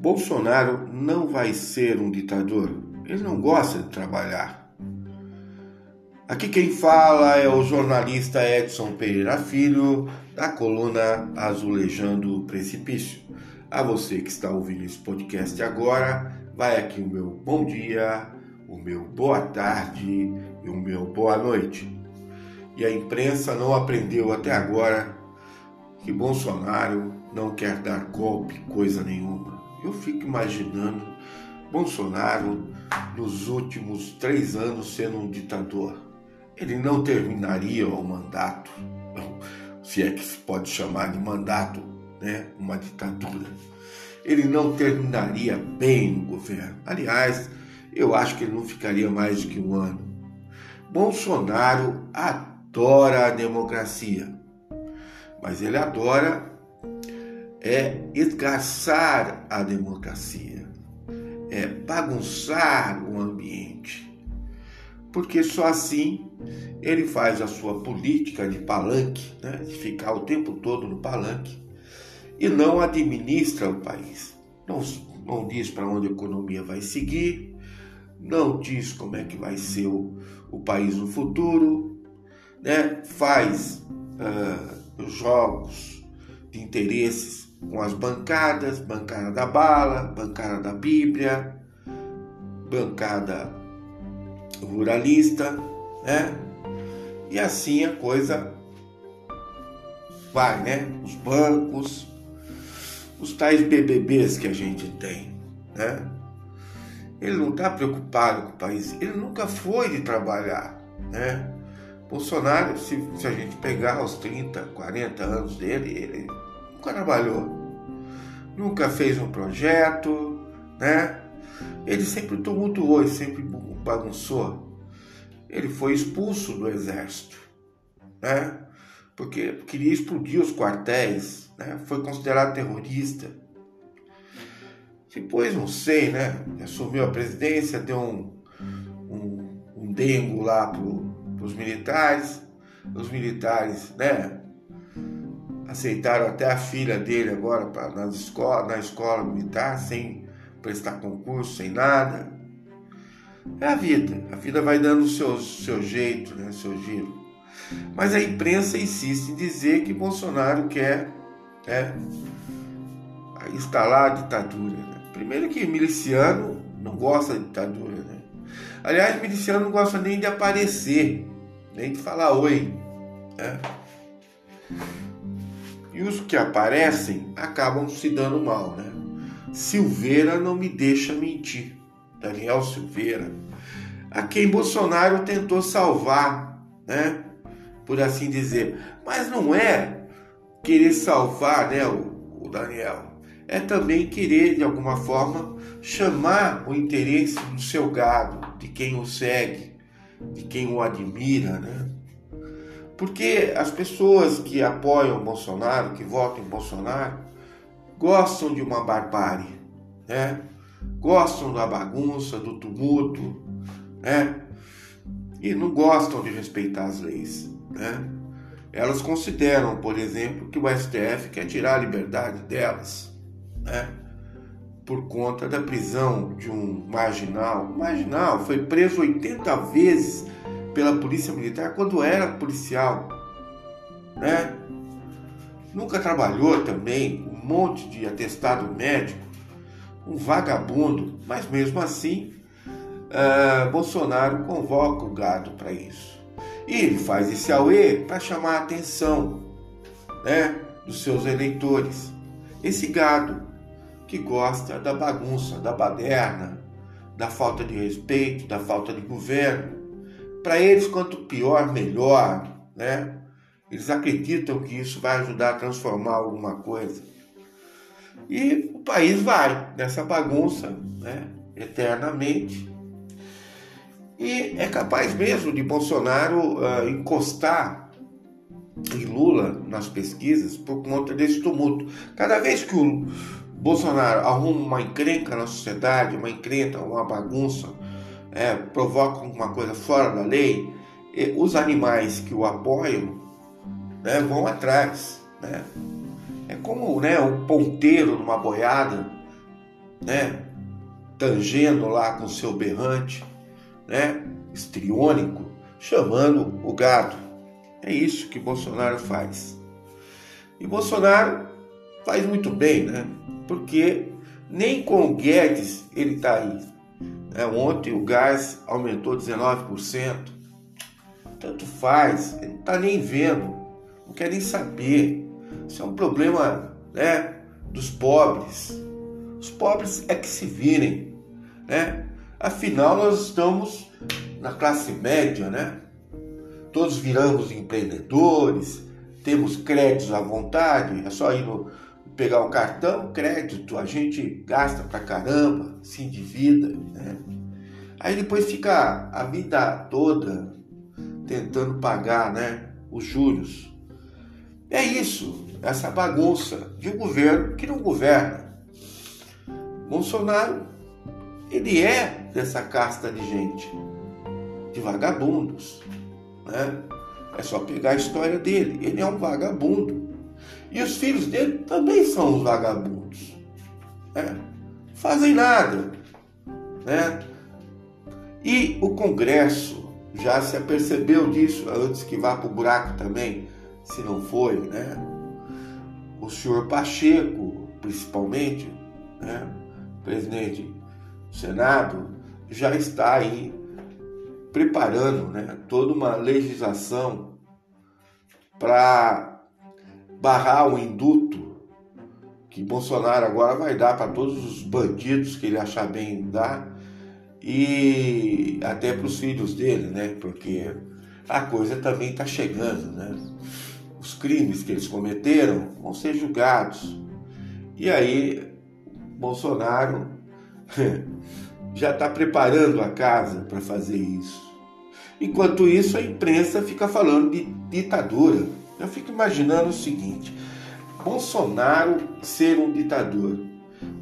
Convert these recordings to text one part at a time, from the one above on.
Bolsonaro não vai ser um ditador. Ele não gosta de trabalhar. Aqui quem fala é o jornalista Edson Pereira Filho, da coluna Azulejando o Precipício. A você que está ouvindo esse podcast agora, vai aqui o meu bom dia, o meu boa tarde e o meu boa noite. E a imprensa não aprendeu até agora que Bolsonaro não quer dar golpe, coisa nenhuma. Eu fico imaginando Bolsonaro nos últimos três anos sendo um ditador. Ele não terminaria o mandato, se é que se pode chamar de mandato, né? Uma ditadura. Ele não terminaria bem o governo. Aliás, eu acho que ele não ficaria mais do que um ano. Bolsonaro adora a democracia, mas ele adora é esgarçar a democracia, é bagunçar o ambiente. Porque só assim ele faz a sua política de palanque, né, de ficar o tempo todo no palanque, e não administra o país. Não, não diz para onde a economia vai seguir, não diz como é que vai ser o, o país no futuro, né, faz uh, jogos de interesses com as bancadas, bancada da bala, bancada da Bíblia, bancada ruralista, né? E assim a coisa vai, né? Os bancos, os tais BBBs que a gente tem, né? Ele não está preocupado com o país, ele nunca foi de trabalhar, né? Bolsonaro, se, se a gente pegar os 30, 40 anos dele, ele nunca trabalhou, nunca fez um projeto, né? Ele sempre tumultuou, ele sempre bagunçou. Ele foi expulso do exército, né? Porque queria explodir os quartéis, né? Foi considerado terrorista. Depois, não sei, né? Assumiu a presidência, deu um, um, um dengo lá para os militares. Os militares, né? Aceitaram até a filha dele agora pra, na, escola, na escola militar, sem prestar concurso, sem nada. É a vida. A vida vai dando o seu, seu jeito, né, seu giro. Mas a imprensa insiste em dizer que Bolsonaro quer né, instalar a ditadura. Né? Primeiro que miliciano não gosta de ditadura. Né? Aliás, miliciano não gosta nem de aparecer, nem de falar oi. Né? E os que aparecem acabam se dando mal, né? Silveira não me deixa mentir. Daniel Silveira, a quem Bolsonaro tentou salvar, né? Por assim dizer. Mas não é querer salvar, né, o, o Daniel. É também querer, de alguma forma, chamar o interesse do seu gado, de quem o segue, de quem o admira, né? Porque as pessoas que apoiam Bolsonaro, que votam em Bolsonaro, gostam de uma barbárie, né? Gostam da bagunça, do tumulto, né? E não gostam de respeitar as leis, né? Elas consideram, por exemplo, que o STF quer tirar a liberdade delas, né? Por conta da prisão de um marginal. O marginal foi preso 80 vezes pela polícia militar quando era policial, né? Nunca trabalhou também, um monte de atestado médico, um vagabundo, mas mesmo assim, uh, Bolsonaro convoca o gado para isso. E ele faz esse auê para chamar a atenção né, dos seus eleitores. Esse gado que gosta da bagunça, da baderna, da falta de respeito, da falta de governo, para eles, quanto pior, melhor, né? Eles acreditam que isso vai ajudar a transformar alguma coisa. E o país vai nessa bagunça, né? Eternamente. E é capaz mesmo de Bolsonaro uh, encostar em Lula nas pesquisas por conta desse tumulto. Cada vez que o Bolsonaro arruma uma encrenca na sociedade, uma encrenca, uma bagunça, é, provocam uma coisa fora da lei, os animais que o apoiam né, vão atrás. Né? É como né, um ponteiro numa boiada né? Tangendo lá com seu berrante, né? Estriônico, chamando o gado. É isso que Bolsonaro faz. E Bolsonaro faz muito bem, né? Porque nem com o Guedes ele está aí. É, ontem o gás aumentou 19%. Tanto faz, ele não está nem vendo, não quer nem saber. Isso é um problema né, dos pobres. Os pobres é que se virem. Né? Afinal, nós estamos na classe média, né? Todos viramos empreendedores, temos créditos à vontade, é só ir no, pegar um cartão, crédito, a gente gasta pra caramba, se endivida, né? Aí depois fica a vida toda tentando pagar, né, os juros. É isso, essa bagunça de um governo que não governa. Bolsonaro, ele é dessa casta de gente, de vagabundos, né? É só pegar a história dele. Ele é um vagabundo. E os filhos dele também são os vagabundos. Né? Fazem nada. Né? E o Congresso já se apercebeu disso antes que vá para o buraco também, se não foi, né? O senhor Pacheco, principalmente, né? presidente do Senado, já está aí preparando né? toda uma legislação para barrar o induto que Bolsonaro agora vai dar para todos os bandidos que ele achar bem dar e até para os filhos dele, né? Porque a coisa também está chegando, né? Os crimes que eles cometeram vão ser julgados. E aí, Bolsonaro já está preparando a casa para fazer isso. Enquanto isso, a imprensa fica falando de ditadura. Eu fico imaginando o seguinte: Bolsonaro ser um ditador.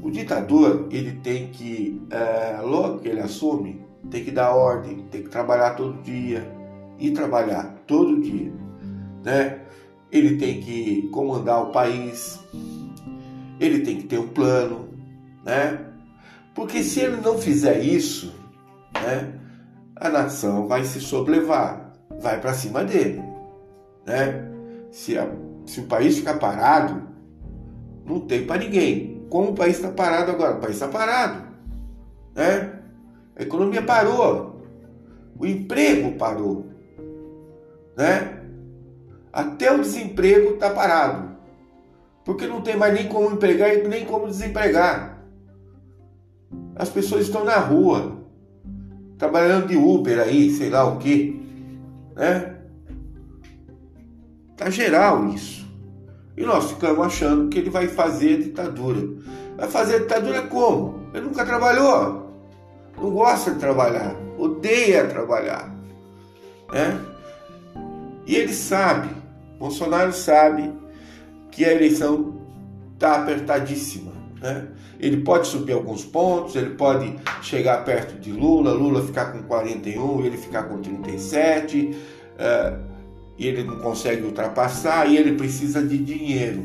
O ditador ele tem que, é, logo que ele assume, tem que dar ordem, tem que trabalhar todo dia e trabalhar todo dia, né? Ele tem que comandar o país, ele tem que ter um plano, né? Porque se ele não fizer isso, né, a nação vai se sobrevar, vai para cima dele, né? Se, a, se o país ficar parado, não tem para ninguém. Como o país está parado agora? O país está parado. Né? A economia parou. O emprego parou. Né? Até o desemprego está parado. Porque não tem mais nem como empregar e nem como desempregar. As pessoas estão na rua, trabalhando de Uber aí, sei lá o que. Né? Tá geral isso. E nós ficamos achando que ele vai fazer ditadura. Vai fazer ditadura como? Ele nunca trabalhou. Não gosta de trabalhar. Odeia trabalhar. Né? E ele sabe, Bolsonaro sabe que a eleição está apertadíssima. Né? Ele pode subir alguns pontos, ele pode chegar perto de Lula, Lula ficar com 41, ele ficar com 37. Uh, e ele não consegue ultrapassar e ele precisa de dinheiro.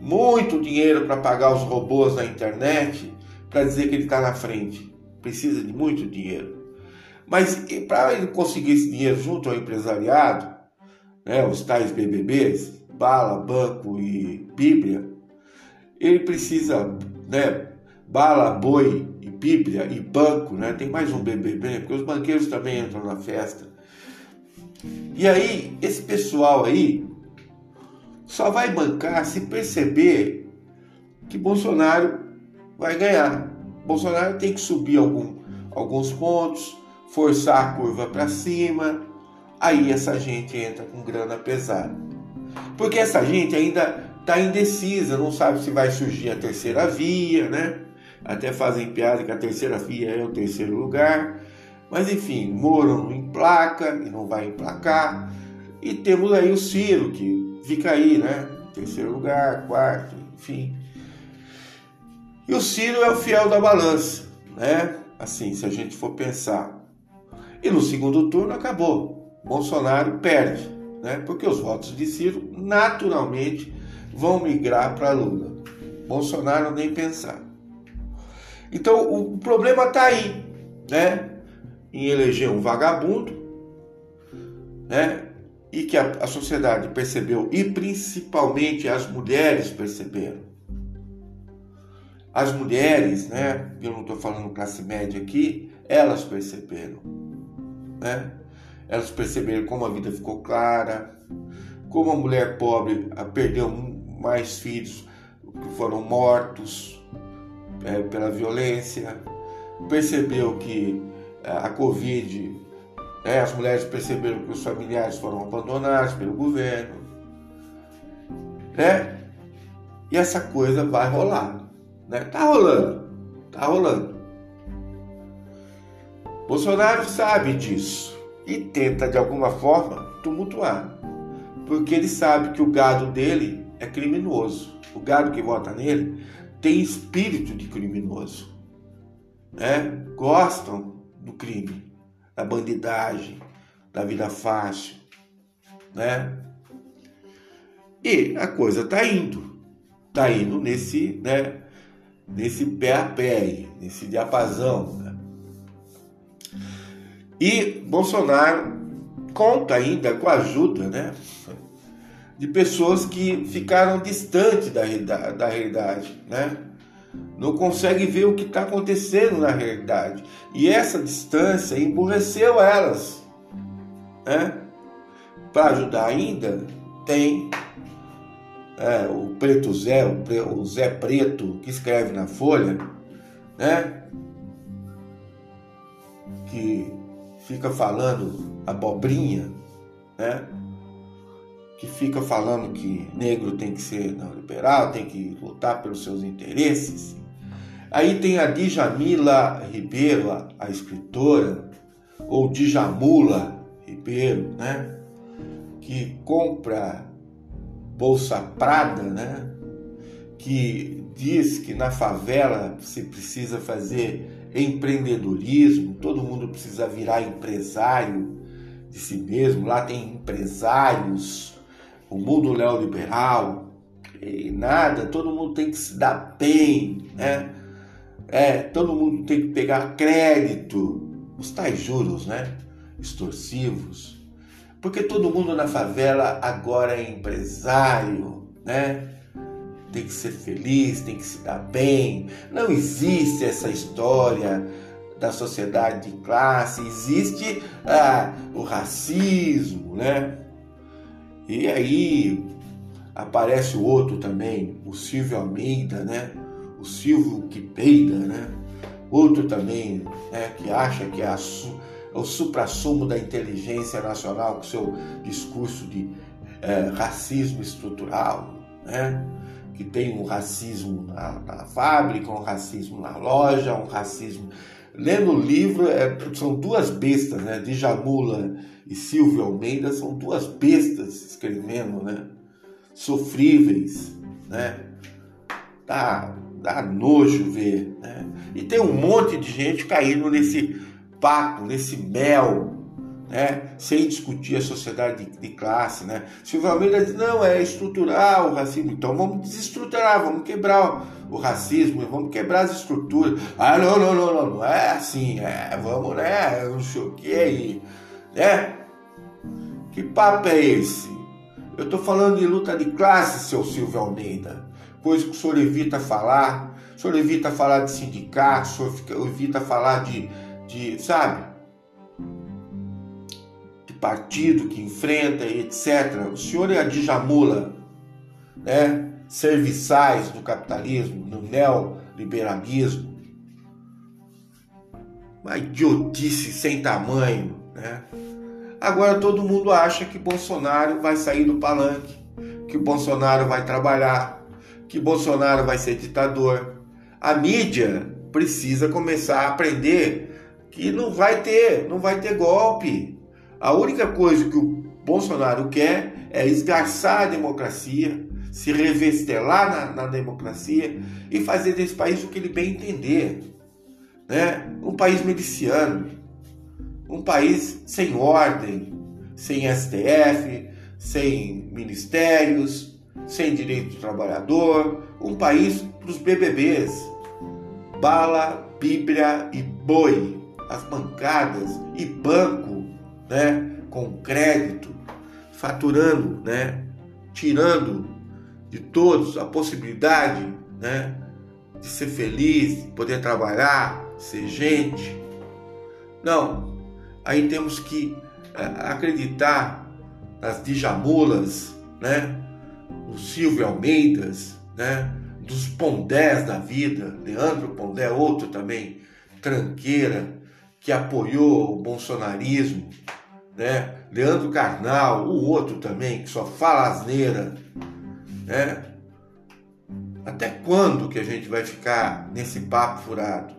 Muito dinheiro para pagar os robôs na internet para dizer que ele está na frente. Precisa de muito dinheiro. Mas para ele conseguir esse dinheiro junto ao empresariado, né, os tais BBBs, bala, banco e bíblia, ele precisa, né, bala, boi e bíblia e banco, né, tem mais um BBB, porque os banqueiros também entram na festa e aí, esse pessoal aí só vai bancar se perceber que Bolsonaro vai ganhar. Bolsonaro tem que subir algum, alguns pontos, forçar a curva para cima. Aí essa gente entra com grana pesada. Porque essa gente ainda está indecisa, não sabe se vai surgir a terceira via, né? Até fazem piada que a terceira via é o terceiro lugar. Mas enfim, Moro não emplaca e não vai emplacar. E temos aí o Ciro, que fica aí, né? Terceiro lugar, quarto, enfim. E o Ciro é o fiel da balança, né? Assim, se a gente for pensar. E no segundo turno acabou. Bolsonaro perde, né? Porque os votos de Ciro naturalmente vão migrar para Lula. Bolsonaro nem pensar. Então o problema está aí, né? Em eleger um vagabundo, né? E que a, a sociedade percebeu, e principalmente as mulheres perceberam. As mulheres, né? Eu não estou falando classe média aqui, elas perceberam, né? Elas perceberam como a vida ficou clara, como a mulher pobre perdeu mais filhos que foram mortos é, pela violência, percebeu que a Covid, né, as mulheres perceberam que os familiares foram abandonados pelo governo, né? E essa coisa vai rolar, né? Tá rolando, tá rolando. Bolsonaro sabe disso e tenta de alguma forma tumultuar, porque ele sabe que o gado dele é criminoso. O gado que vota nele tem espírito de criminoso, né? Gostam do crime, da bandidagem, da vida fácil, né? E a coisa tá indo, tá indo nesse, né? Nesse pé a pé, nesse diapasão, né? E Bolsonaro conta ainda com a ajuda né, de pessoas que ficaram distantes da, da realidade, né? Não conseguem ver o que está acontecendo na realidade. E essa distância emburreceu elas. Né? Para ajudar ainda, tem é, o Preto Zé, o Zé Preto, que escreve na Folha, né? que fica falando abobrinha, né? Que fica falando que negro tem que ser neoliberal, tem que lutar pelos seus interesses. Aí tem a Djamila Ribeiro, a escritora, ou Djamula Ribeiro, né? que compra bolsa Prada, né? que diz que na favela se precisa fazer empreendedorismo, todo mundo precisa virar empresário de si mesmo, lá tem empresários, o mundo neoliberal, e nada, todo mundo tem que se dar bem, né? É, todo mundo tem que pegar crédito, os tais juros, né? Extorsivos. Porque todo mundo na favela agora é empresário, né? tem que ser feliz, tem que se dar bem. Não existe essa história da sociedade de classe, existe ah, o racismo, né? E aí aparece o outro também, o Silvio Almeida, né? O Silvio que peida, né? Outro também, né? Que acha que é a, o supra-sumo da inteligência nacional com seu discurso de é, racismo estrutural, né? que tem um racismo na, na, fábrica, um racismo na loja, um racismo. Lendo o livro, é, são duas bestas, né? Djamula e Silvio Almeida são duas bestas escrevendo, né? Sofríveis, né? Dá, dá nojo ver, né? E tem um monte de gente caindo nesse papo, nesse mel, né, sem discutir a sociedade de, de classe. Né? Silvio Almeida diz, não, é estrutural o racismo, então vamos desestruturar, vamos quebrar o, racismo, vamos quebrar as estruturas. Ah, não, não, não, não, não é assim, é, vamos, né, não sei o que aí, né? Que papo é esse? Eu estou falando de luta de classe, seu Silvio Almeida, coisa que o senhor evita falar, o senhor evita falar de sindicato, o senhor evita falar de, de sabe? partido que enfrenta, etc. O senhor é a Djamula, né? Serviçais do capitalismo, do neoliberalismo. Uma idiotice sem tamanho. Né? Agora todo mundo acha que Bolsonaro vai sair do palanque, que Bolsonaro vai trabalhar, que Bolsonaro vai ser ditador. A mídia precisa começar a aprender que não vai ter, não vai ter golpe. A única coisa que o Bolsonaro quer é esgarçar a democracia, se revestelar na, na democracia e fazer desse país o que ele bem entender. Né? Um país miliciano, um país sem ordem, sem STF, sem ministérios, sem direito do trabalhador, um país para os BBBs, bala, bíblia e boi, as bancadas e banco, né, com crédito, faturando, né, tirando de todos a possibilidade, né, de ser feliz, poder trabalhar, ser gente. Não, aí temos que é, acreditar nas Djamulas, né, no Silvio Almeidas, né, dos Pondés da vida, Leandro Pondé, outro também, tranqueira, que apoiou o bolsonarismo, né? Leandro Carnal, o outro também, que só fala asneira, né? Até quando que a gente vai ficar nesse papo furado?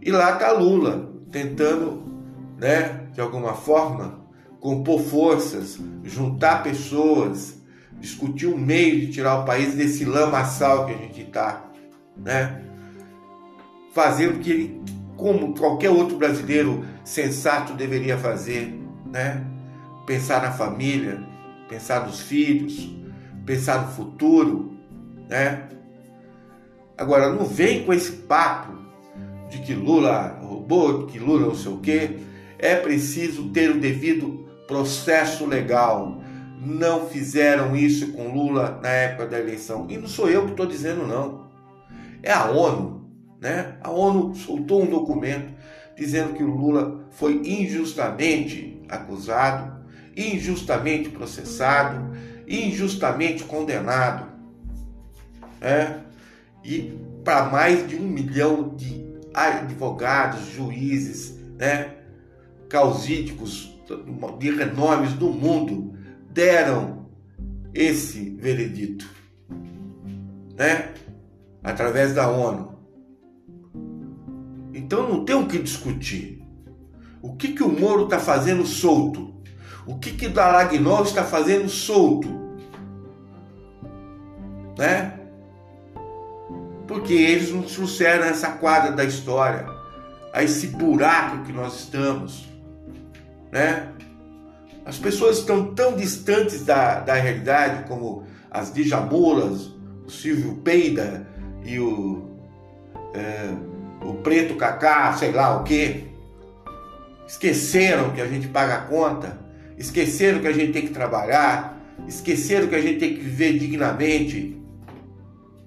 E lá tá Lula, tentando, né, de alguma forma, compor forças, juntar pessoas, discutir um meio de tirar o país desse lamaçal que a gente está, né? Fazer o que ele, como qualquer outro brasileiro sensato deveria fazer, né? Pensar na família, pensar nos filhos, pensar no futuro, né? Agora não vem com esse papo de que Lula roubou, que Lula não sei o quê. É preciso ter o devido processo legal não fizeram isso com Lula na época da eleição. E não sou eu que estou dizendo, não. É a ONU. Né? A ONU soltou um documento dizendo que o Lula foi injustamente acusado, injustamente processado, injustamente condenado. Né? E para mais de um milhão de advogados, juízes, né? causídicos de renomes do mundo deram esse veredito, né? Através da ONU. Então não tem o que discutir. O que, que o Moro está fazendo solto? O que, que Dalagnol está fazendo solto? Né? Porque eles nos trouxeram essa quadra da história, a esse buraco que nós estamos, né? As pessoas estão tão distantes da, da realidade como as Djamulas, o Silvio Peida e o, é, o Preto Cacá, sei lá o que. Esqueceram que a gente paga a conta, esqueceram que a gente tem que trabalhar, esqueceram que a gente tem que viver dignamente,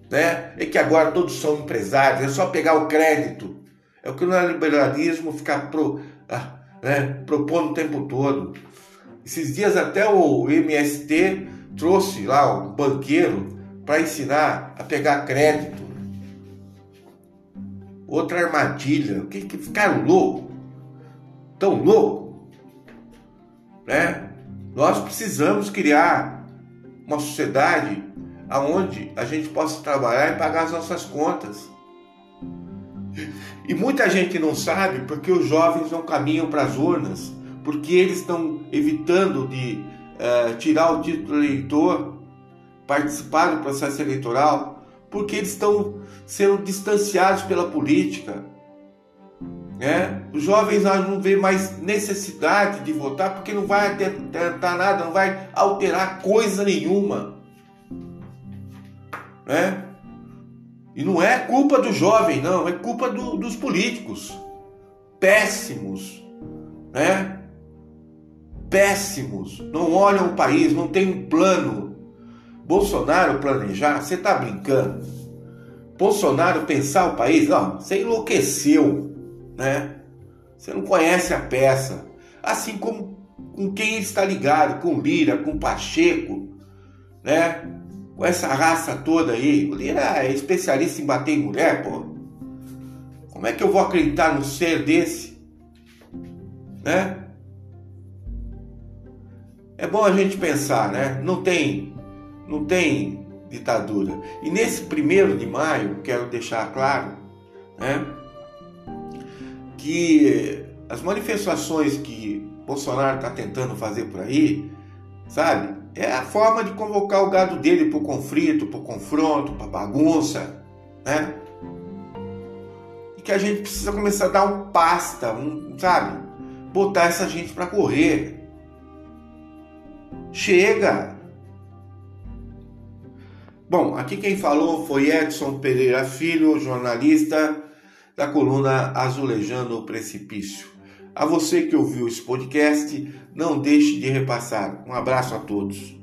né? E que agora todos são empresários, é só pegar o crédito. É o que o neoliberalismo fica pro, ah, né, propondo o tempo todo. Esses dias até o MST trouxe lá um banqueiro para ensinar a pegar crédito. Outra armadilha. Que, que ficaram loucos? Tão louco? Né? Nós precisamos criar uma sociedade aonde a gente possa trabalhar e pagar as nossas contas. E muita gente não sabe porque os jovens não caminham para as urnas porque eles estão evitando de uh, tirar o título eleitor, participar do processo eleitoral, porque eles estão sendo distanciados pela política. Né? Os jovens não vê mais necessidade de votar porque não vai tentar nada, não vai alterar coisa nenhuma. Né? E não é culpa do jovem, não, é culpa do, dos políticos. Péssimos. Né? péssimos, não olham o país, não tem um plano. Bolsonaro planejar, você está brincando? Bolsonaro pensar o país, não, você enlouqueceu, né? Você não conhece a peça. Assim como com quem está ligado, com Lira, com Pacheco, né? Com essa raça toda aí. O Lira é especialista em bater em mulher, pô. Como é que eu vou acreditar no ser desse? Né? É bom a gente pensar, né? Não tem, não tem ditadura. E nesse primeiro de maio, quero deixar claro, né? Que as manifestações que Bolsonaro está tentando fazer por aí, sabe? É a forma de convocar o gado dele para o conflito, para o confronto, para bagunça, né? E que a gente precisa começar a dar um pasta, um, sabe? Botar essa gente para correr. Chega! Bom, aqui quem falou foi Edson Pereira Filho, jornalista da coluna Azulejando o Precipício. A você que ouviu esse podcast, não deixe de repassar. Um abraço a todos.